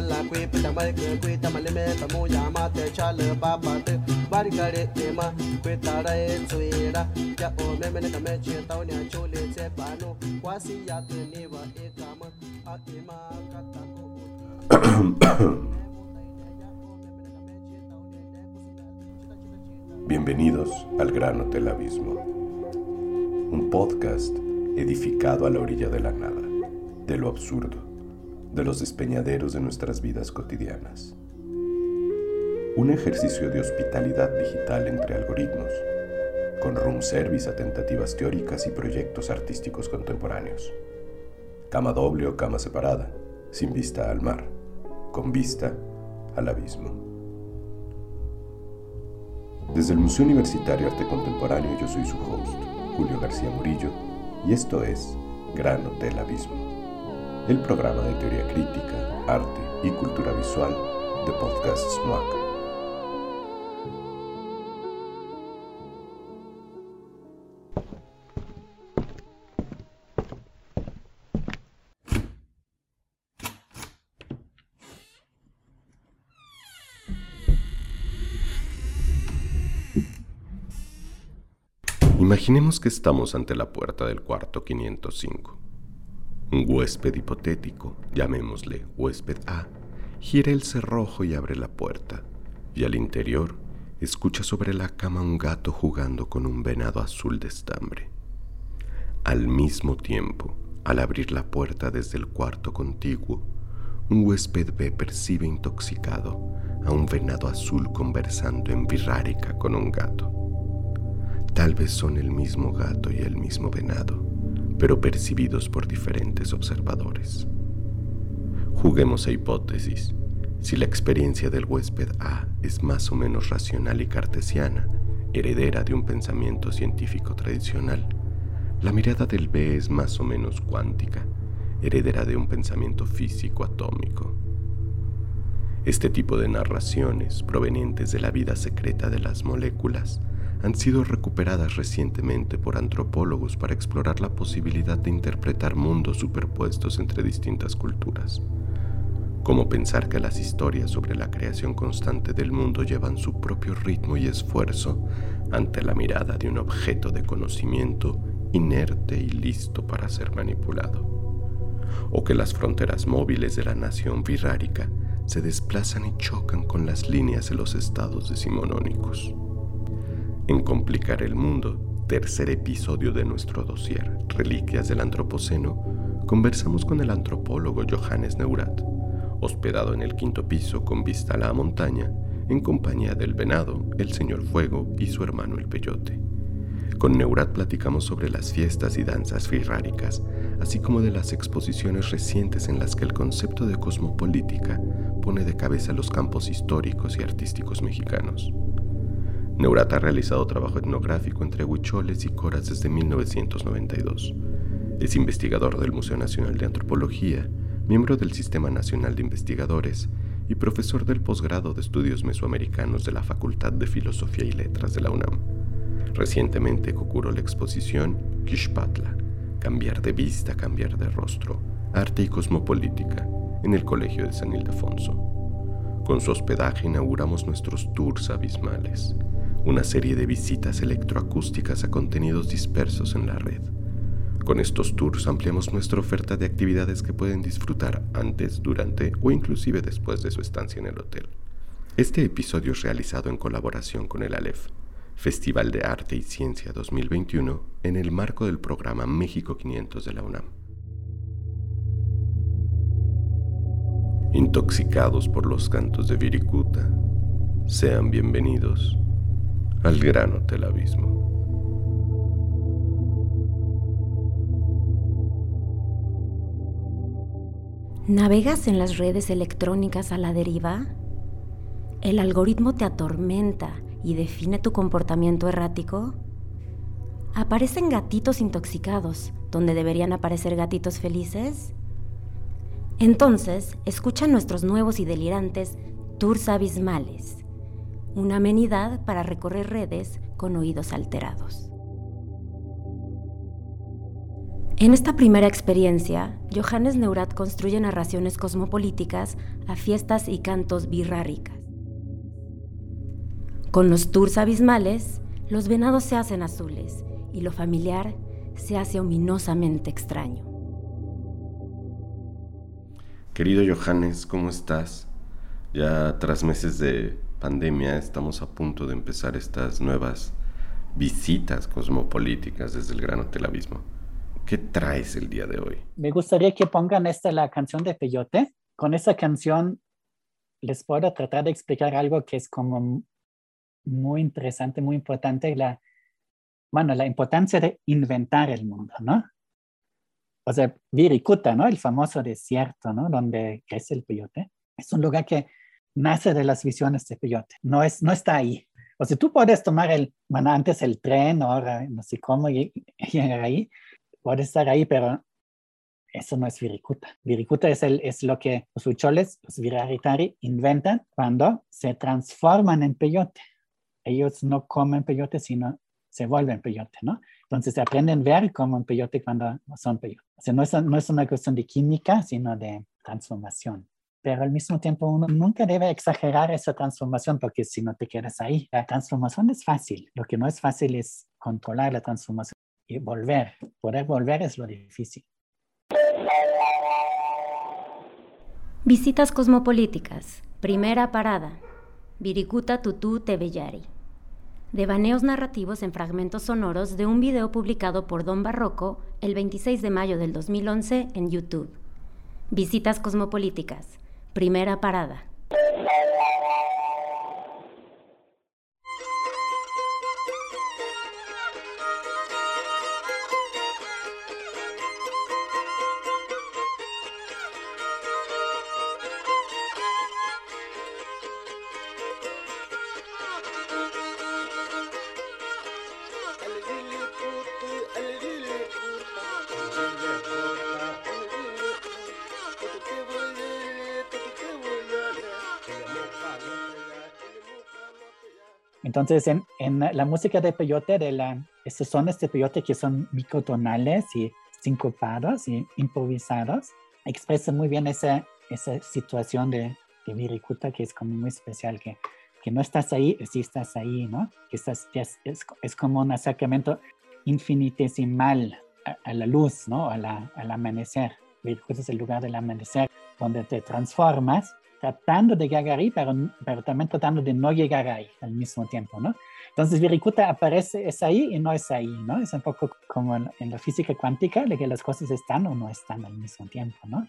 Kusundala kwi pita mai kwe kwi tamale me tamu yama te chale baba te bari gare te ma kwe ya o me me ne kame che tau nya chole tse pano. Kwasi ya te ne wa e kama a e ma Bienvenidos al Gran Hotel Abismo, un podcast edificado a la orilla de la nada, de lo absurdo, de los despeñaderos de nuestras vidas cotidianas. Un ejercicio de hospitalidad digital entre algoritmos, con room service a tentativas teóricas y proyectos artísticos contemporáneos. Cama doble o cama separada, sin vista al mar, con vista al abismo. Desde el Museo Universitario Arte Contemporáneo yo soy su host, Julio García Murillo, y esto es Gran Hotel Abismo, el programa de teoría crítica, arte y cultura visual de Podcast SMAC. Imaginemos que estamos ante la puerta del cuarto 505. Un huésped hipotético, llamémosle huésped A, gira el cerrojo y abre la puerta, y al interior escucha sobre la cama un gato jugando con un venado azul de estambre. Al mismo tiempo, al abrir la puerta desde el cuarto contiguo, un huésped B percibe intoxicado a un venado azul conversando en birrárica con un gato. Tal vez son el mismo gato y el mismo venado, pero percibidos por diferentes observadores. Juguemos a hipótesis. Si la experiencia del huésped A es más o menos racional y cartesiana, heredera de un pensamiento científico tradicional, la mirada del B es más o menos cuántica, heredera de un pensamiento físico atómico. Este tipo de narraciones, provenientes de la vida secreta de las moléculas, han sido recuperadas recientemente por antropólogos para explorar la posibilidad de interpretar mundos superpuestos entre distintas culturas. Como pensar que las historias sobre la creación constante del mundo llevan su propio ritmo y esfuerzo ante la mirada de un objeto de conocimiento inerte y listo para ser manipulado. O que las fronteras móviles de la nación virrárica se desplazan y chocan con las líneas de los estados decimonónicos. En Complicar el Mundo, tercer episodio de nuestro dossier Reliquias del Antropoceno, conversamos con el antropólogo Johannes Neurat, hospedado en el quinto piso con vista a la montaña, en compañía del venado, el señor Fuego y su hermano el Peyote. Con Neurat platicamos sobre las fiestas y danzas firráricas, así como de las exposiciones recientes en las que el concepto de cosmopolítica pone de cabeza los campos históricos y artísticos mexicanos. Neurat ha realizado trabajo etnográfico entre huicholes y coras desde 1992. Es investigador del Museo Nacional de Antropología, miembro del Sistema Nacional de Investigadores y profesor del posgrado de estudios mesoamericanos de la Facultad de Filosofía y Letras de la UNAM. Recientemente cocuró la exposición Kishpatla, Cambiar de vista, cambiar de rostro, arte y cosmopolítica, en el Colegio de San Ildefonso. Con su hospedaje inauguramos nuestros tours abismales, una serie de visitas electroacústicas a contenidos dispersos en la red. Con estos tours ampliamos nuestra oferta de actividades que pueden disfrutar antes, durante o inclusive después de su estancia en el hotel. Este episodio es realizado en colaboración con el ALEF, Festival de Arte y Ciencia 2021, en el marco del programa México 500 de la UNAM. Intoxicados por los cantos de Viricuta, sean bienvenidos al gran hotel abismo. ¿Navegas en las redes electrónicas a la deriva? ¿El algoritmo te atormenta y define tu comportamiento errático? ¿Aparecen gatitos intoxicados donde deberían aparecer gatitos felices? Entonces, escucha nuestros nuevos y delirantes tours abismales una amenidad para recorrer redes con oídos alterados. En esta primera experiencia, Johannes Neurat construye narraciones cosmopolíticas a fiestas y cantos birráricas. Con los tours abismales, los venados se hacen azules y lo familiar se hace ominosamente extraño. Querido Johannes, ¿cómo estás? Ya tras meses de pandemia estamos a punto de empezar estas nuevas visitas cosmopolíticas desde el Gran Hotel Abismo. ¿Qué traes el día de hoy? Me gustaría que pongan esta la canción de Peyote. Con esa canción les puedo tratar de explicar algo que es como muy interesante, muy importante, la, bueno, la importancia de inventar el mundo, ¿no? O sea, Virikuta, ¿no? El famoso desierto, ¿no? Donde crece el peyote. Es un lugar que nace de las visiones de peyote. No, es, no está ahí. O sea, tú puedes tomar el, bueno, antes el tren, ahora no sé cómo llegar ahí, puede estar ahí, pero eso no es Virikuta. Virikuta es, el, es lo que los hucholes, los viraritari, inventan cuando se transforman en peyote. Ellos no comen peyote, sino se vuelven peyote, ¿no? Entonces aprenden a ver como un peyote cuando son peyote. O sea, no es, no es una cuestión de química, sino de transformación. Pero al mismo tiempo uno nunca debe exagerar esa transformación porque si no te quedas ahí. La transformación es fácil. Lo que no es fácil es controlar la transformación y volver. Poder volver es lo difícil. Visitas cosmopolíticas. Primera parada. Virikuta Tutu Tebellari. Devaneos narrativos en fragmentos sonoros de un video publicado por Don Barroco el 26 de mayo del 2011 en YouTube. Visitas cosmopolíticas. Primera parada. Entonces, en, en, la música de peyote, de la, estos sones de peyote que son microtonales y sincopados y improvisados, expresa muy bien esa, esa situación de, de Virikuta que es como muy especial, que, que no estás ahí, sí estás ahí, ¿no? Que estás, es, es, es como un acercamiento infinitesimal a, a la luz, ¿no? A la, al amanecer. Virikuta es el lugar del amanecer, donde te transformas tratando de llegar ahí, pero, pero también tratando de no llegar ahí al mismo tiempo, ¿no? Entonces, Virikuta aparece, es ahí y no es ahí, ¿no? Es un poco como en, en, la física cuántica, de que las cosas están o no están al mismo tiempo, ¿no?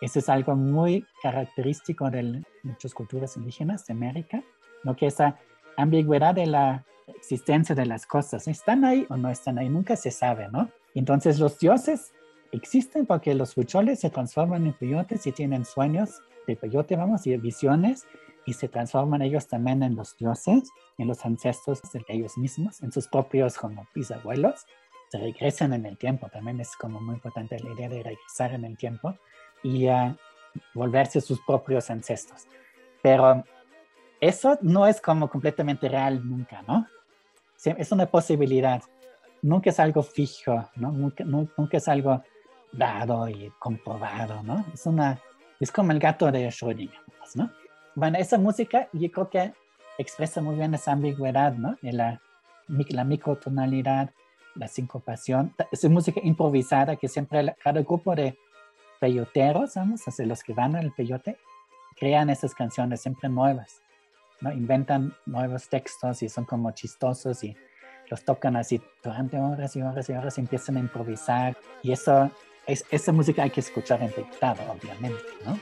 Eso es algo muy característico de muchas culturas indígenas de América, ¿no? Que esa ambigüedad de la existencia de las cosas, ¿están ahí o no están ahí? Nunca se sabe, ¿no? Entonces, los dioses existen porque los huicholes se transforman en peyotes y tienen sueños de peyote, vamos, y visiones, y se transforman ellos también en los dioses, en los ancestros de ellos mismos, en sus propios como bisabuelos, se regresan en el tiempo, también es como muy importante la idea de regresar en el tiempo y uh, volverse sus propios ancestros. Pero eso no es como completamente real nunca, ¿no? Es una posibilidad, nunca es algo fijo, ¿no? Nunca, nunca es algo dado y comprobado, ¿no? Es una es como el gato de Schrödinger, ¿no? Bueno, esa música yo creo que expresa muy bien esa ambigüedad, ¿no? La, la microtonalidad, la sincopación. Es música improvisada que siempre cada grupo de peyoteros, vamos, los que van al peyote, crean esas canciones siempre nuevas, ¿no? Inventan nuevos textos y son como chistosos y los tocan así durante horas y horas y horas y empiezan a improvisar. Y eso es, esa música hay que escuchar en dictado, obviamente, ¿no?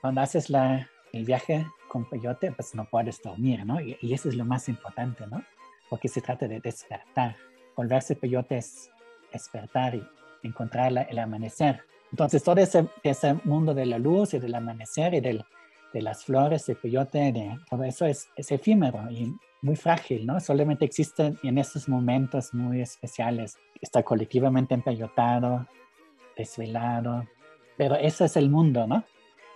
Cuando haces la, el viaje con peyote, pues no puedes dormir, ¿no? Y, y, eso es lo más importante, ¿no? Porque se trata de despertar. Volverse peyote es despertar y encontrar la, el amanecer. Entonces, todo ese, ese, mundo de la luz y del amanecer y del, de las flores, de peyote, de todo eso es, es efímero y muy frágil, ¿no? Solamente existe en estos momentos muy especiales. Está colectivamente empeyotado, desvelado, pero ese es el mundo, ¿no?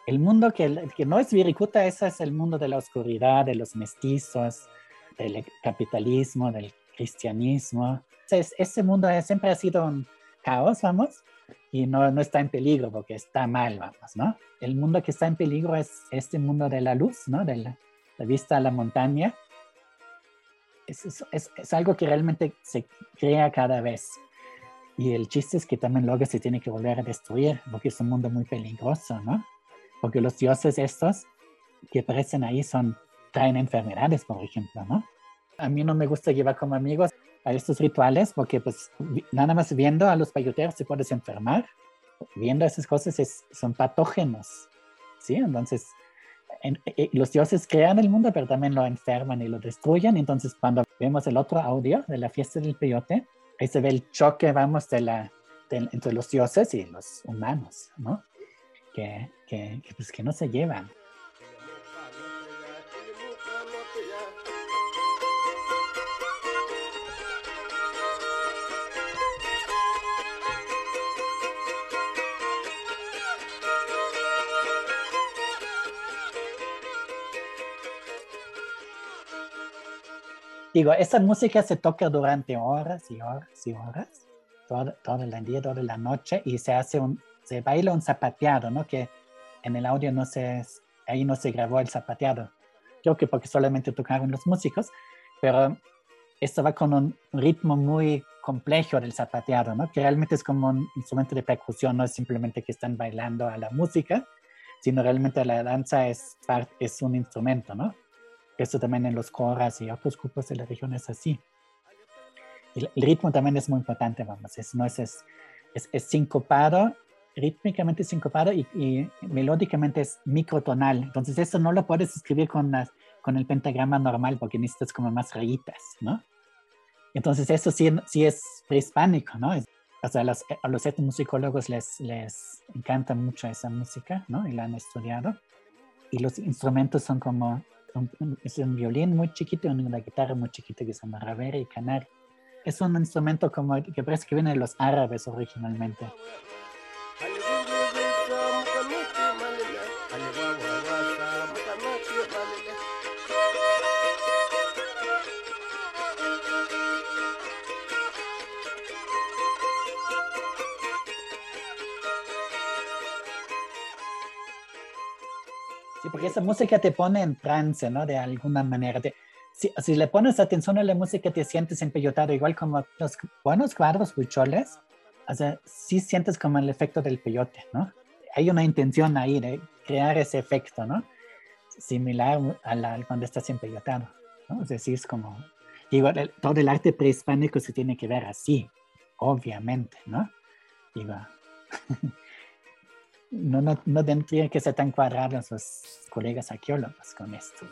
El mundo que, no es Viricuta, ese es el mundo de la oscuridad, de los mestizos, del capitalismo, del cristianismo. Ese, ese mundo siempre ha sido un caos, vamos, y no, no está en peligro porque está mal, vamos, ¿no? El mundo que está en peligro es este mundo de la luz, ¿no? De la, vista a la montaña. Es, es, es, algo que realmente se crea cada vez. Y el chiste es que también luego se tiene que volver a destruir porque es un mundo muy peligroso, ¿no? Porque los dioses estos que aparecen ahí son, traen enfermedades, por ejemplo, ¿no? A mí no me gusta llevar como amigos a estos rituales porque pues nada más viendo a los payoteros se puedes enfermar. Viendo esas cosas es, son patógenos, ¿sí? Entonces, eh, los dioses crean el mundo, pero también lo enferman y lo destruyen. Entonces, cuando vemos el otro audio de la fiesta del peyote, ahí se ve el choque, vamos, de la, entre los dioses y los humanos, ¿no? Que, que, pues, que no se llevan. Digo, esta música se toca durante horas y horas y horas, todo, todo el día, toda la noche, y se hace un, se baila un zapateado, ¿no? Que en el audio no se, ahí no se grabó el zapateado. Creo que porque solamente tocaron los músicos, pero esto va con un ritmo muy complejo del zapateado, ¿no? Que realmente es como un instrumento de percusión, no es simplemente que están bailando a la música, sino realmente la danza es, es un instrumento, ¿no? Esto también en los coras y otros grupos de la región es así. El, ritmo también es muy importante, vamos, es, no es, es, es, sincopado, rítmicamente sincopado y, y, melódicamente es microtonal. Entonces eso no lo puedes escribir con, las, con el pentagrama normal porque necesitas como más rayitas, ¿no? Entonces eso sí, sí es prehispánico, ¿no? o sea, los, a los etnomusicólogos les, les encanta mucho esa música, ¿no? Y la han estudiado. Y los instrumentos son como es un violín muy chiquito y una guitarra muy chiquita que se llama ravera y canari. Es un instrumento como que parece que viene de los árabes originalmente. Porque esa música te pone en trance, ¿no? De alguna manera. si, si, le pones atención a la música, te sientes empeyotado, igual como los buenos cuadros bucholes, o sea, sí sientes como el efecto del peyote, ¿no? Hay una intención ahí de crear ese efecto, ¿no? Similar a la cuando estás empeyotado, ¿no? Decir, es como, digo, todo el arte prehispánico se tiene que ver así, obviamente, ¿no? Digo, no, no, no tendrían que ser tan cuadrados los colegas arqueólogos con esto.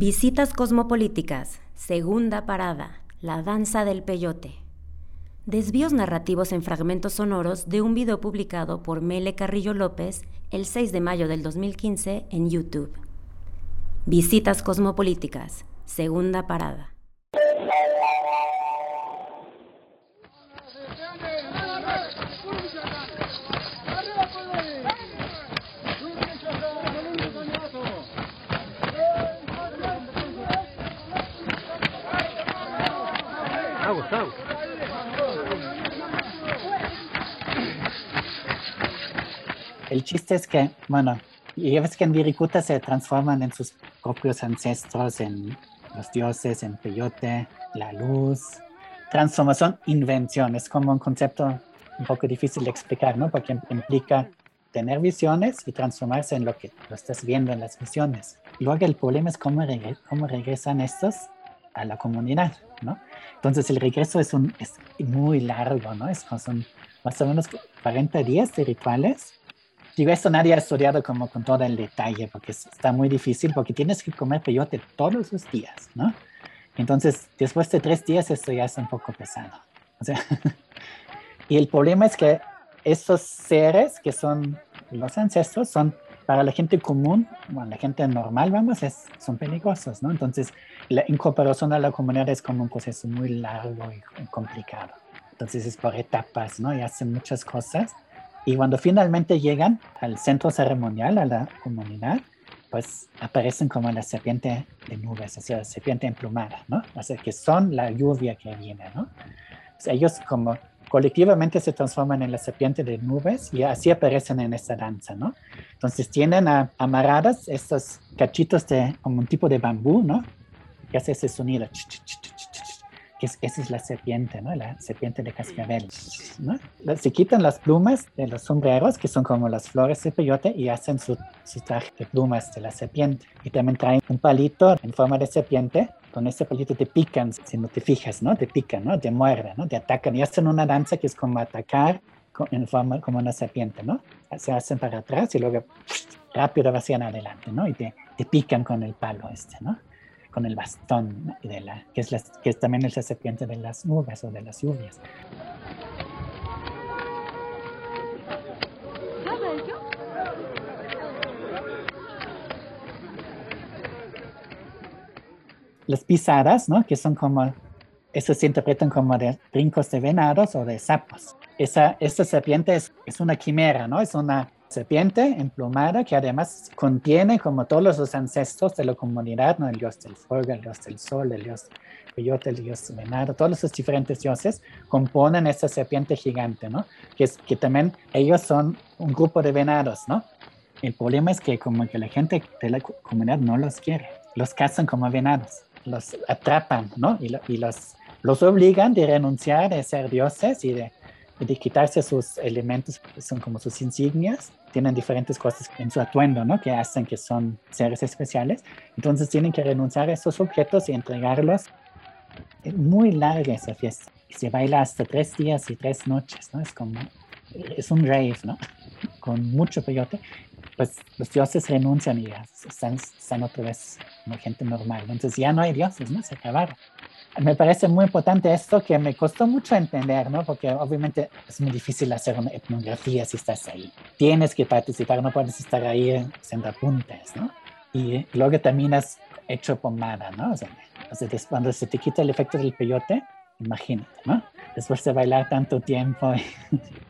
Visitas cosmopolíticas, segunda parada, la danza del peyote. Desvíos narrativos en fragmentos sonoros de un video publicado por Mele Carrillo López el 6 de mayo del 2015 en YouTube. Visitas cosmopolíticas, segunda parada. El chiste es que, bueno, y ves que en Virikuta se transforman en sus propios ancestros, en los dioses, en Peyote, la luz, transformación, invención. Es como un concepto un poco difícil de explicar, ¿no? Porque implica tener visiones y transformarse en lo que lo estás viendo en las visiones. Luego el problema es cómo, cómo regresan estos a la comunidad, ¿no? Entonces el regreso es, un, es muy largo, ¿no? Es, son más o menos 40 días de rituales. Digo, esto nadie ha estudiado como con todo el detalle porque está muy difícil porque tienes que comer peyote todos los días, ¿no? Entonces, después de tres días esto ya es un poco pesado. O sea, y el problema es que estos seres que son los ancestros son para la gente común, bueno, la gente normal, vamos, es, son peligrosos, ¿no? Entonces, la incorporación a la comunidad es como un proceso muy largo y complicado. Entonces, es por etapas, ¿no? Y hacen muchas cosas. Y cuando finalmente llegan al centro ceremonial, a la comunidad, pues aparecen como la serpiente de nubes, o sea, la serpiente emplumada, ¿no? O sea, que son la lluvia que viene, ¿no? Ellos como colectivamente se transforman en la serpiente de nubes y así aparecen en esta danza, ¿no? Entonces tienen amarradas estos cachitos de como un tipo de bambú, ¿no? Que hace ese sonido, que esa es la serpiente, ¿no? La serpiente de cascabel, ¿no? Se quitan las plumas de los sombreros, que son como las flores de peyote, y hacen su, su traje de plumas de la serpiente. Y también traen un palito en forma de serpiente con ese palito te pican, si no te fijas, ¿no? Te pican, ¿no? Te muerden, ¿no? Te atacan y hacen una danza que es como atacar en forma como una serpiente, ¿no? Se hacen para atrás y luego rápido hacia adelante, ¿no? Y te, te, pican con el palo este, ¿no? Con el bastón de la, que es, la, que es también la serpiente de las nubes o de las lluvias. Las pisadas, ¿no? Que son como, eso se interpretan como de brincos de venados o de sapos. Esa, esta serpiente es, es una quimera, ¿no? Es una serpiente emplumada que además contiene como todos los ancestros de la comunidad, ¿no? El dios del fuego, el dios del sol, el dios coyote, el dios venado, todos esos diferentes dioses componen esta serpiente gigante, ¿no? Que, es, que también ellos son un grupo de venados, ¿no? El problema es que como que la gente de la comunidad no los quiere, los cazan como venados los atrapan, ¿no? Y, y los, obligan de renunciar a ser dioses y de, de quitarse sus elementos, son como sus insignias. Tienen diferentes cosas en su atuendo, ¿no? Que hacen que son seres especiales. Entonces tienen que renunciar a esos objetos y entregarlos. Es muy larga esa fiesta. Y se baila hasta tres días y tres noches, ¿no? Es como, es un rave, ¿no? Con mucho peyote pues los dioses renuncian y están, están otra vez como gente normal. Entonces ya no hay dioses, ¿no? Se acabaron. Me parece muy importante esto que me costó mucho entender, ¿no? Porque obviamente es muy difícil hacer una etnografía si estás ahí. Tienes que participar, no puedes estar ahí haciendo apuntes, ¿no? Y luego también has hecho pomada, ¿no? O sea, cuando se te quita el efecto del peyote, imagínate, ¿no? Después de bailar tanto tiempo.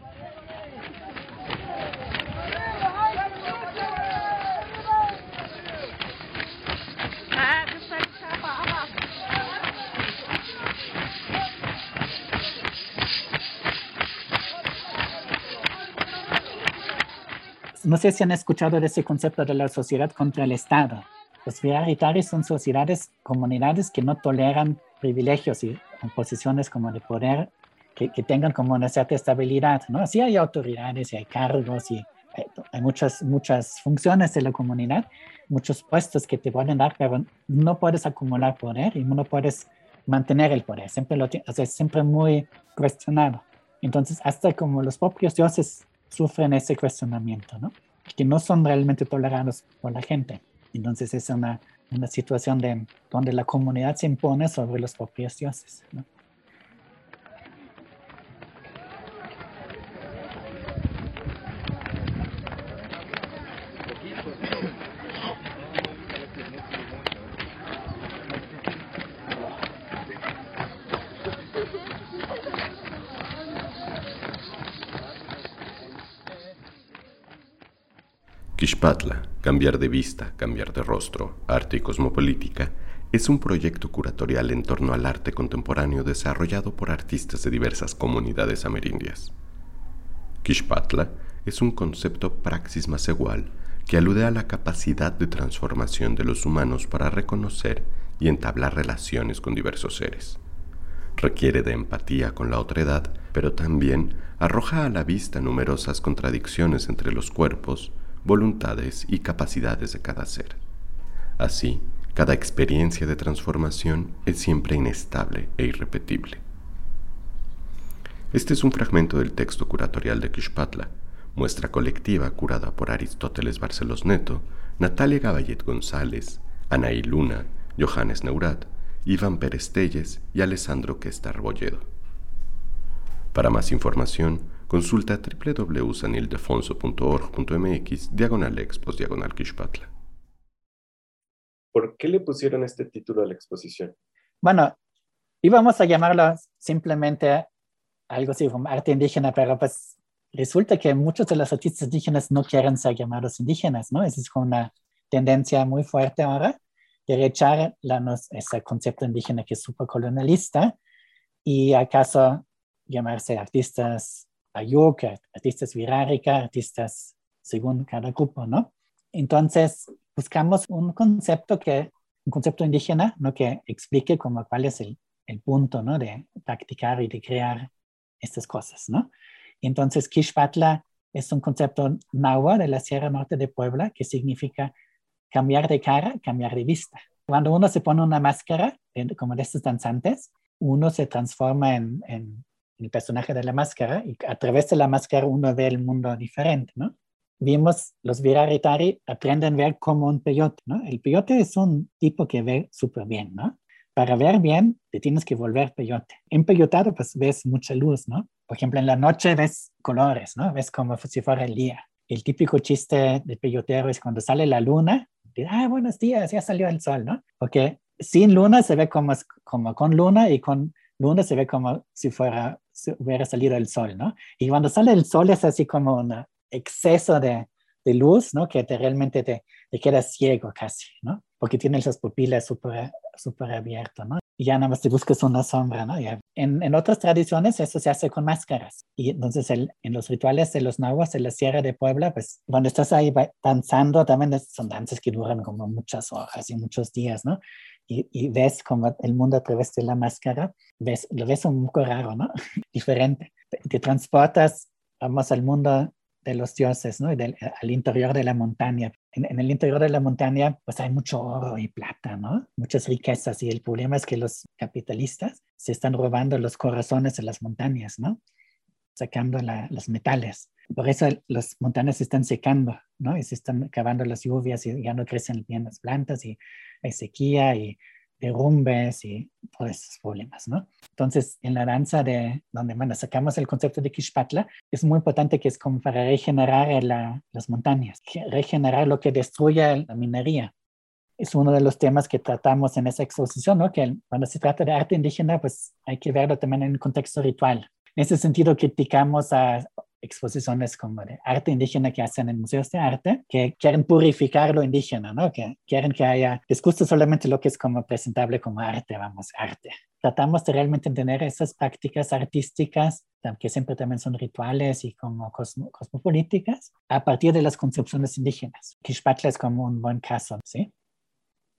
no sé si han escuchado de ese concepto de la sociedad contra el Estado. Los prioritarios son sociedades, comunidades que no toleran privilegios y posiciones como de poder que, tengan como una cierta estabilidad, ¿no? Sí hay autoridades y hay cargos y hay, hay, muchas, muchas funciones de la comunidad, muchos puestos que te pueden dar, pero no puedes acumular poder y no puedes mantener el poder, siempre lo o sea, siempre muy cuestionado. Entonces, hasta como los propios dioses sufren ese cuestionamiento, ¿no? Que no son realmente tolerados por la gente. Entonces es una, una situación de, donde la comunidad se impone sobre los propios dioses, ¿no? Kishpatla, Cambiar de Vista, Cambiar de Rostro, Arte y Cosmopolítica, es un proyecto curatorial en torno al arte contemporáneo desarrollado por artistas de diversas comunidades amerindias. Kishpatla es un concepto praxis más igual que alude a la capacidad de transformación de los humanos para reconocer y entablar relaciones con diversos seres. requiere de empatía con la otredad, pero también arroja a la vista numerosas contradicciones entre los cuerpos, voluntades y capacidades de cada ser. Así, cada experiencia de transformación es siempre inestable e irrepetible. Este es un fragmento del texto curatorial de Kishpatla, muestra colectiva curada por Aristóteles Barcelos Neto, Natalia Gaballet González, Anaí Luna, Johannes Neurat, Iván Pérez Telles y Alessandro Questar Bolledo. Para más información, consulta www.sanildefonso.org.mx diagonal expos diagonal Kishpatla. ¿Por qué le pusieron este título a la exposición? Bueno, íbamos a llamarlo simplemente algo así como arte indígena, pero pues resulta que muchos de los artistas indígenas no quieren ser llamados indígenas, ¿no? Esa es una tendencia muy fuerte ahora de rechazar ese concepto indígena que es supercolonialista y acaso llamarse artistas ayuk, artistas viráricas, artistas según cada grupo, ¿no? Entonces, buscamos un concepto que, un concepto indígena, ¿no? Que explique como cuál es el, el punto, ¿no? De practicar y de crear estas cosas, ¿no? Entonces, Kishpatla es un concepto náhuatl de la Sierra Norte de Puebla que significa cambiar de cara, cambiar de vista. Cuando uno se pone una máscara, como de estos danzantes, uno se transforma en, en, el personaje de la máscara y a través de la máscara uno ve el mundo diferente, ¿no? Vimos los viraritari aprenden a ver como un peyote, ¿no? El peyote es un tipo que ve súper bien, ¿no? Para ver bien, te tienes que volver peyote. En peyotado, pues ves mucha luz, ¿no? Por ejemplo, en la noche ves colores, ¿no? Ves como si fuera el día. El típico chiste de peyotero es cuando sale la luna, ah, buenos días, ya salió el sol, ¿no? Porque sin luna se ve como, como con luna y con luna se ve como si fuera, si hubiera salido el sol, ¿no? Y cuando sale el sol es así como un exceso de, de luz, ¿no? Que te, realmente te, te quedas ciego casi, ¿no? Porque tienes las pupilas súper super abiertas, ¿no? y ya nada más te buscas una sombra, ¿no? En, en, otras tradiciones eso se hace con máscaras. Y entonces el, en los rituales de los nahuas de la Sierra de Puebla, pues cuando estás ahí danzando, también son danzas que duran como muchas horas y muchos días, ¿no? Y, y, ves como el mundo a través de la máscara, ves, lo ves un poco raro, ¿no? Diferente. Te transportas, vamos al mundo de los dioses, ¿no? al interior de la montaña. En, el interior de la montaña, pues hay mucho oro y plata, ¿no? Muchas riquezas. Y el problema es que los capitalistas se están robando los corazones de las montañas, ¿no? Sacando los metales. Por eso las montañas se están secando, ¿no? Y se están acabando las lluvias y ya no crecen bien las plantas y hay sequía y derrumbes y todos esos problemas, ¿no? Entonces, en la danza de donde bueno, sacamos el concepto de Kishpatla, es muy importante que es como para regenerar las montañas, regenerar lo que destruye la minería. Es uno de los temas que tratamos en esa exposición, ¿no? Que cuando se trata de arte indígena, pues hay que verlo también en un contexto ritual. En ese sentido, criticamos a exposiciones como de arte indígena que hacen en museos de arte, que quieren purificar lo indígena, ¿no? Que quieren que haya, les gusta solamente lo que es como presentable como arte, vamos, arte. Tratamos de realmente entender esas prácticas artísticas, que siempre también son rituales y como cosmopolíticas, a partir de las concepciones indígenas. Quixpatla es como un buen caso, ¿sí?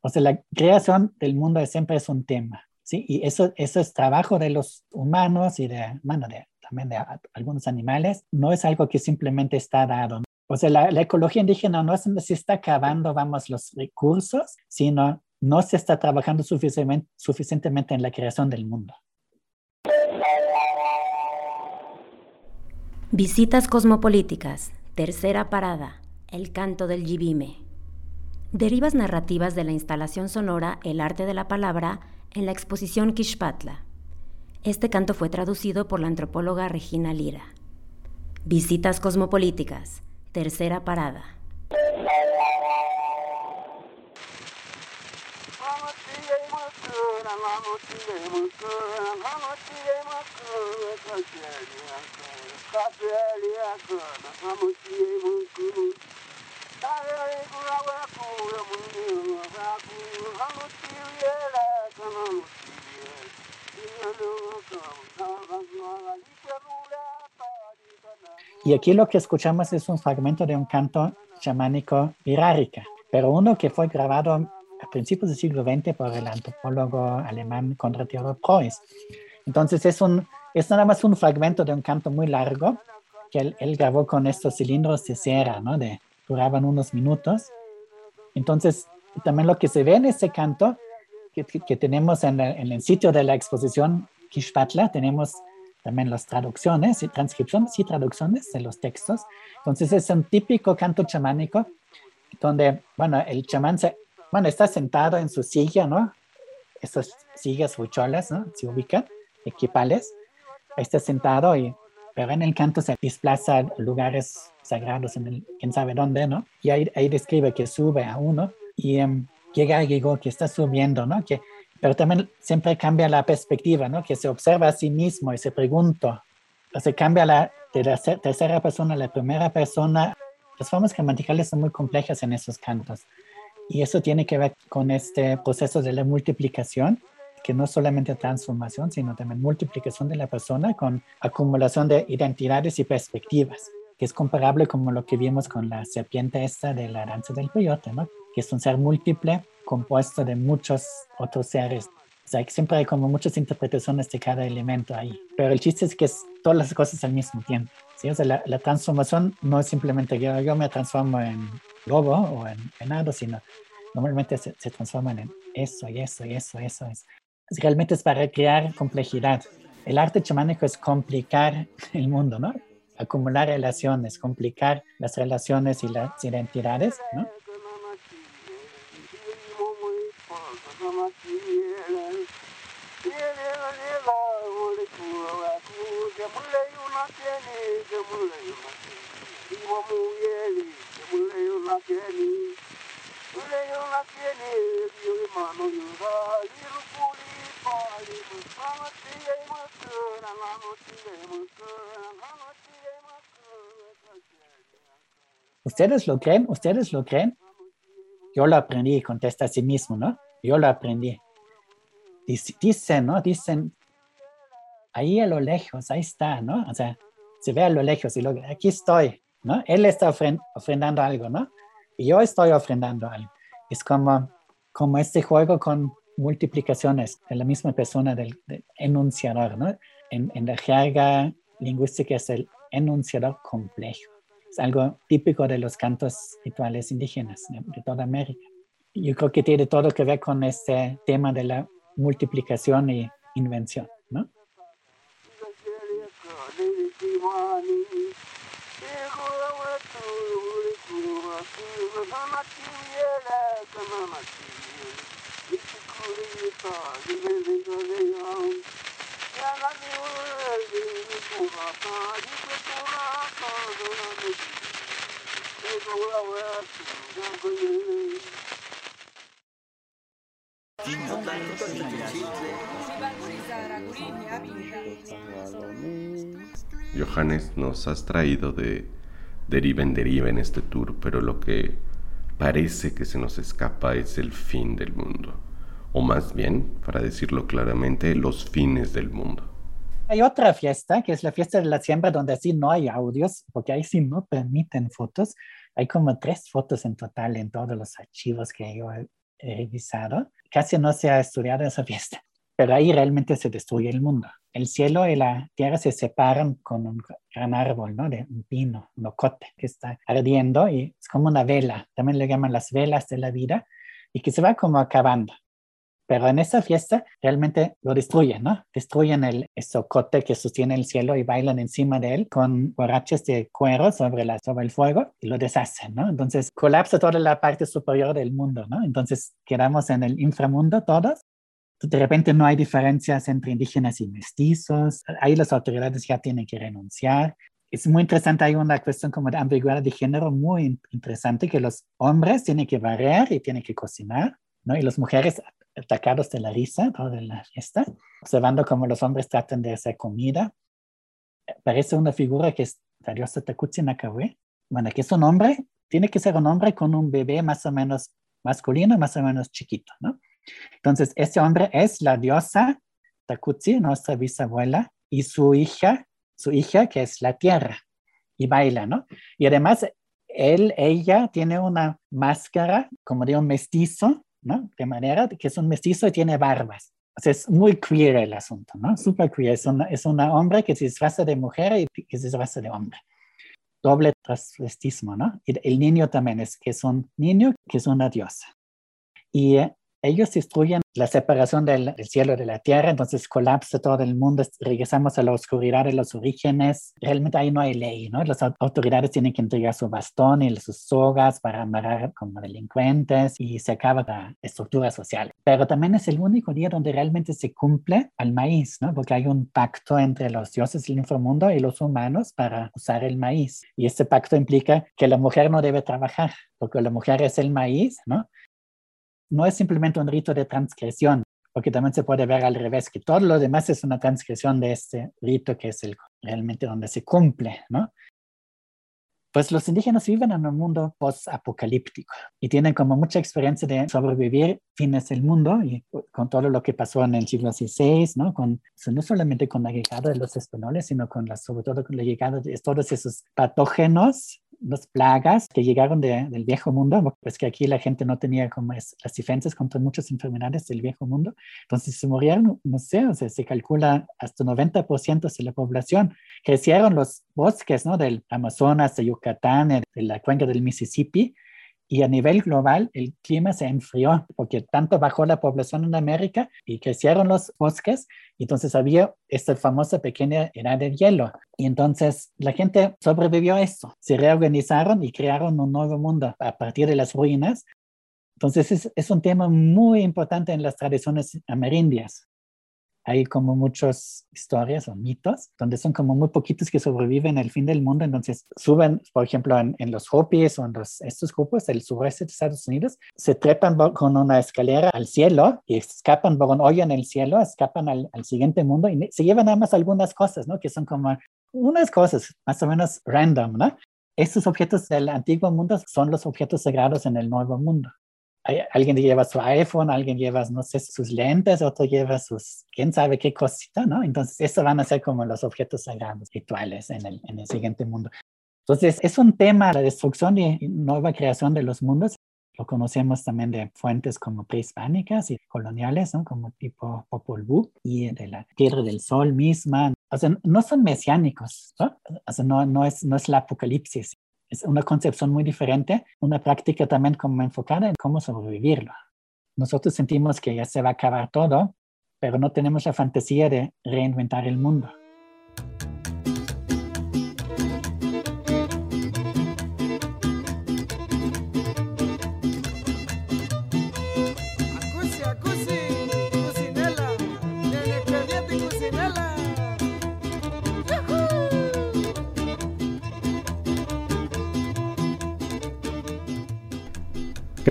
O sea, la creación del mundo siempre es un tema, ¿sí? Y eso, eso es trabajo de los humanos y de, bueno, de también de algunos animales, no es algo que simplemente está dado. O sea, la, ecología indígena no donde se está acabando, vamos, los recursos, sino no se está trabajando suficientemente, suficientemente en la creación del mundo. Visitas cosmopolíticas, tercera parada, el canto del Yibime. Derivas narrativas de la instalación sonora El arte de la palabra en la exposición Kishpatla. Este canto fue traducido por la antropóloga Regina Lira. Visitas cosmopolíticas, tercera parada. Y aquí lo que escuchamos es un fragmento de un canto chamánico virárica, pero uno que fue grabado a principios del siglo XX por el antropólogo alemán Konrad Theodor Preuss. Entonces es, un, es nada más un fragmento de un canto muy largo que él, él grabó con estos cilindros de cera, ¿no? De, duraban unos minutos. Entonces, también lo que se ve en ese canto que, que tenemos en, en, el sitio de la exposición Kishpatla, tenemos también las traducciones y transcripciones y traducciones de los textos. Entonces es un típico canto chamánico donde, bueno, el chamán se, bueno, está sentado en su silla, ¿no? Esas sillas hucholas, ¿no? Se ubican, equipales. Ahí está sentado y, pero en el canto se desplaza a lugares sagrados en el, quién sabe dónde, ¿no? Y ahí, ahí describe que sube a uno y um, llega a Gigo que está subiendo, ¿no? Que pero también siempre cambia la perspectiva, ¿no? Que se observa a sí mismo y se pregunta, se cambia la, de la tercera persona a la primera persona. Las formas gramaticales son muy complejas en esos cantos. Y eso tiene que ver con este proceso de la multiplicación, que no solamente transformación, sino también multiplicación de la persona con acumulación de identidades y perspectivas, que es comparable como lo que vimos con la serpiente esta de la danza del peyote, ¿no? Que es un ser múltiple compuesto de muchos otros seres. O sea, que siempre hay como muchas interpretaciones de cada elemento ahí. Pero el chiste es que es todas las cosas al mismo tiempo. ¿sí? O sea, la, la transformación no es simplemente que yo, me transformo en lobo o en venado, sino normalmente se, se transforman en eso y eso y eso, eso es. Realmente es para crear complejidad. El arte chamánico es complicar el mundo, ¿no? Acumular relaciones, complicar las relaciones y las identidades, ¿no? ¿Ustedes lo creen? ¿Ustedes lo creen? Yo lo aprendí, contesta a sí mismo, ¿no? Yo lo aprendí. Dicen, ¿no? Dicen, ahí a lo lejos, ahí está, ¿no? O sea, se ve a lo lejos y lo, aquí estoy, ¿no? Él está ofrendando algo, ¿no? Y yo estoy ofrendando algo. Es como, como este juego con multiplicaciones de la misma persona del, enunciador, ¿no? En, en la jerga lingüística es el enunciador complejo. Es algo típico de los cantos rituales indígenas de, de toda América. Yo creo que tiene todo que ver con este tema de la multiplicación y invención, ¿no? Johannes, nos has traído de deriva en deriva en este tour, pero lo que parece que se nos escapa es el fin del mundo, o más bien, para decirlo claramente, los fines del mundo. Hay otra fiesta, que es la fiesta de la siembra, donde así no hay audios, porque ahí sí no permiten fotos. Hay como tres fotos en total en todos los archivos que yo he revisado. Casi no se ha estudiado esa fiesta, pero ahí realmente se destruye el mundo. El cielo y la tierra se separan con un gran árbol, ¿no? De un pino, un ocote, que está ardiendo y es como una vela. También le llaman las velas de la vida y que se va como acabando. Pero en esa fiesta realmente lo destruyen, ¿no? Destruyen el socote que sostiene el cielo y bailan encima de él con borrachos de cuero sobre, la, sobre el fuego y lo deshacen, ¿no? Entonces colapsa toda la parte superior del mundo, ¿no? Entonces quedamos en el inframundo todos. De repente no hay diferencias entre indígenas y mestizos. Ahí las autoridades ya tienen que renunciar. Es muy interesante, hay una cuestión como de ambigüedad de género muy interesante, que los hombres tienen que barrer y tienen que cocinar, ¿no? Y las mujeres atacados de la risa toda la fiesta, observando cómo los hombres tratan de hacer comida. Parece una figura que es la diosa Takutsi Nakawe. Bueno, que es un hombre, tiene que ser un hombre con un bebé más o menos masculino, más o menos chiquito, ¿no? Entonces, este hombre es la diosa Takutsi, nuestra bisabuela, y su hija, su hija que es la tierra, y baila, ¿no? Y además, él, ella tiene una máscara como de un mestizo, ¿no? De manera que es un mestizo y tiene barbas. O sea, es muy queer el asunto, ¿no? Super queer. Es una, es una hombre que se disfraza de mujer y que se disfraza de hombre. Doble transvestismo, ¿no? Y el niño también es que es un niño que es una diosa. Y eh, ellos destruyen la separación del, cielo de la tierra, entonces colapsa todo el mundo, regresamos a la oscuridad de los orígenes. Realmente ahí no hay ley, ¿no? Las autoridades tienen que entregar su bastón y sus sogas para amarrar como delincuentes y se acaba la estructura social. Pero también es el único día donde realmente se cumple al maíz, ¿no? Porque hay un pacto entre los dioses del inframundo y los humanos para usar el maíz. Y este pacto implica que la mujer no debe trabajar, porque la mujer es el maíz, ¿no? No es simplemente un rito de transgresión, porque también se puede ver al revés, que todo lo demás es una transgresión de este rito que es el, realmente donde se cumple, ¿no? Pues los indígenas viven en un mundo post-apocalíptico y tienen como mucha experiencia de sobrevivir fines del mundo y con todo lo que pasó en el siglo XVI, ¿no? Con, no solamente con la llegada de los españoles, sino con la, sobre todo con la llegada de todos esos patógenos las plagas que llegaron del viejo mundo, pues que aquí la gente no tenía como las defensas contra muchas enfermedades del viejo mundo. Entonces se murieron, no sé, se calcula hasta 90% de la población. Crecieron los bosques, ¿no? Del Amazonas, de Yucatán, de la cuenca del Mississippi, y a nivel global, el clima se enfrió porque tanto bajó la población en América y crecieron los bosques. Entonces había esta famosa pequeña era de hielo. Y entonces la gente sobrevivió a esto. Se reorganizaron y crearon un nuevo mundo a partir de las ruinas. Entonces es, es un tema muy importante en las tradiciones amerindias hay como muchas historias o mitos donde son como muy poquitos que sobreviven al fin del mundo, entonces suben, por ejemplo, en, los Hopis o en los, estos grupos del sureste de Estados Unidos, se trepan con una escalera al cielo y escapan por un hoyo en el cielo, escapan al, al siguiente mundo y se llevan nada más algunas cosas, ¿no? Que son como unas cosas más o menos random, ¿no? Estos objetos del antiguo mundo son los objetos sagrados en el nuevo mundo alguien lleva su iPhone, alguien lleva, no sé, sus lentes, otro lleva sus, quién sabe qué cosita, ¿no? Entonces, eso van a ser como los objetos sagrados rituales en el, en el siguiente mundo. Entonces, es un tema, la destrucción y nueva creación de los mundos. Lo conocemos también de fuentes como prehispánicas y coloniales, ¿no? Como tipo Popol Vuh y de la Tierra del Sol misma. O sea, no son mesiánicos, ¿no? O sea, no, no, es, no es la apocalipsis, es una concepción muy diferente, una práctica también como enfocada en cómo sobrevivirlo. Nosotros sentimos que ya se va a acabar todo, pero no tenemos la fantasía de reinventar el mundo.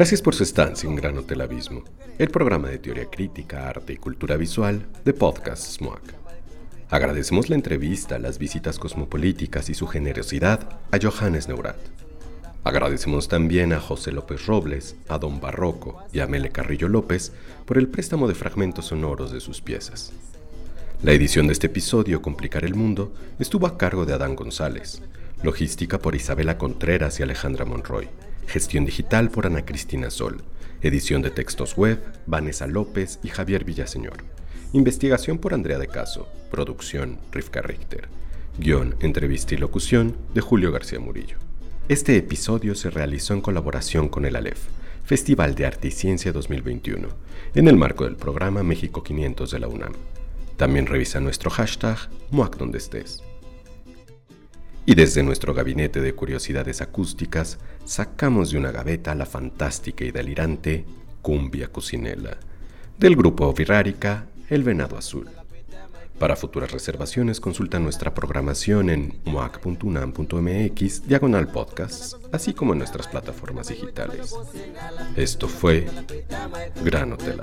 Gracias por su estancia en Gran Hotel Abismo, el programa de teoría crítica, arte y cultura visual de Podcast SMOAC. Agradecemos la entrevista, las visitas cosmopolíticas y su generosidad a Johannes Neurat. Agradecemos también a José López Robles, a Don Barroco y a Mele Carrillo López por el préstamo de fragmentos sonoros de sus piezas. La edición de este episodio, Complicar el Mundo, estuvo a cargo de Adán González, logística por Isabela Contreras y Alejandra Monroy. Gestión digital por Ana Cristina Sol. Edición de textos web, Vanessa López y Javier Villaseñor. Investigación por Andrea de Caso. Producción, Rivka Richter. Guión, entrevista y locución de Julio García Murillo. Este episodio se realizó en colaboración con el ALEF, Festival de Arte y Ciencia 2021, en el marco del programa México 500 de la UNAM. También revisa nuestro hashtag MOAC. Y desde nuestro gabinete de curiosidades acústicas sacamos de una gaveta la fantástica y delirante Cumbia Cucinela, del grupo Virrárica El Venado Azul. Para futuras reservaciones consulta nuestra programación en moac.unam.mx diagonal podcast, así como en nuestras plataformas digitales. Esto fue Gran Hotel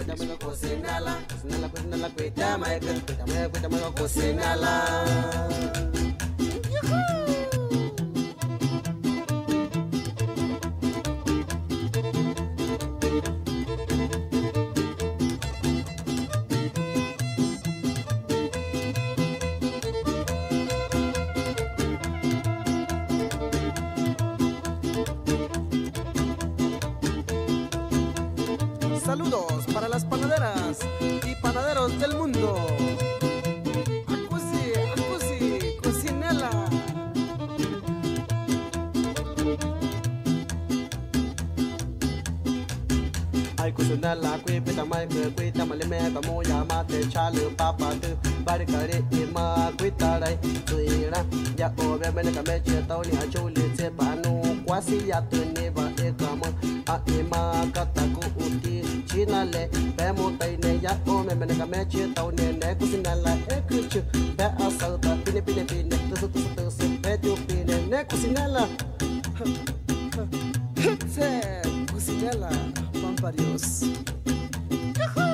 Saludos para las panaderas y panaderos del mundo. Acusi, acusi, cocinela. Ai cocinela, qui pita mai que qui tamale me pa mo ya ma te cha le pa pa tu bari kare e ma qui ta dai tui ra ya o be me ka me che tau ni a chu le che pa nu kwasi ya tu mo a e ma ka ta ku uti china le be mo tai ne ya o me me ka me che tau ne ne cocinela e ku chu be a sa ta pine pine pine tu tu tu tu su be tu pine ne ku cocinela Hitze, cocinela, Pamparios. Yuhu!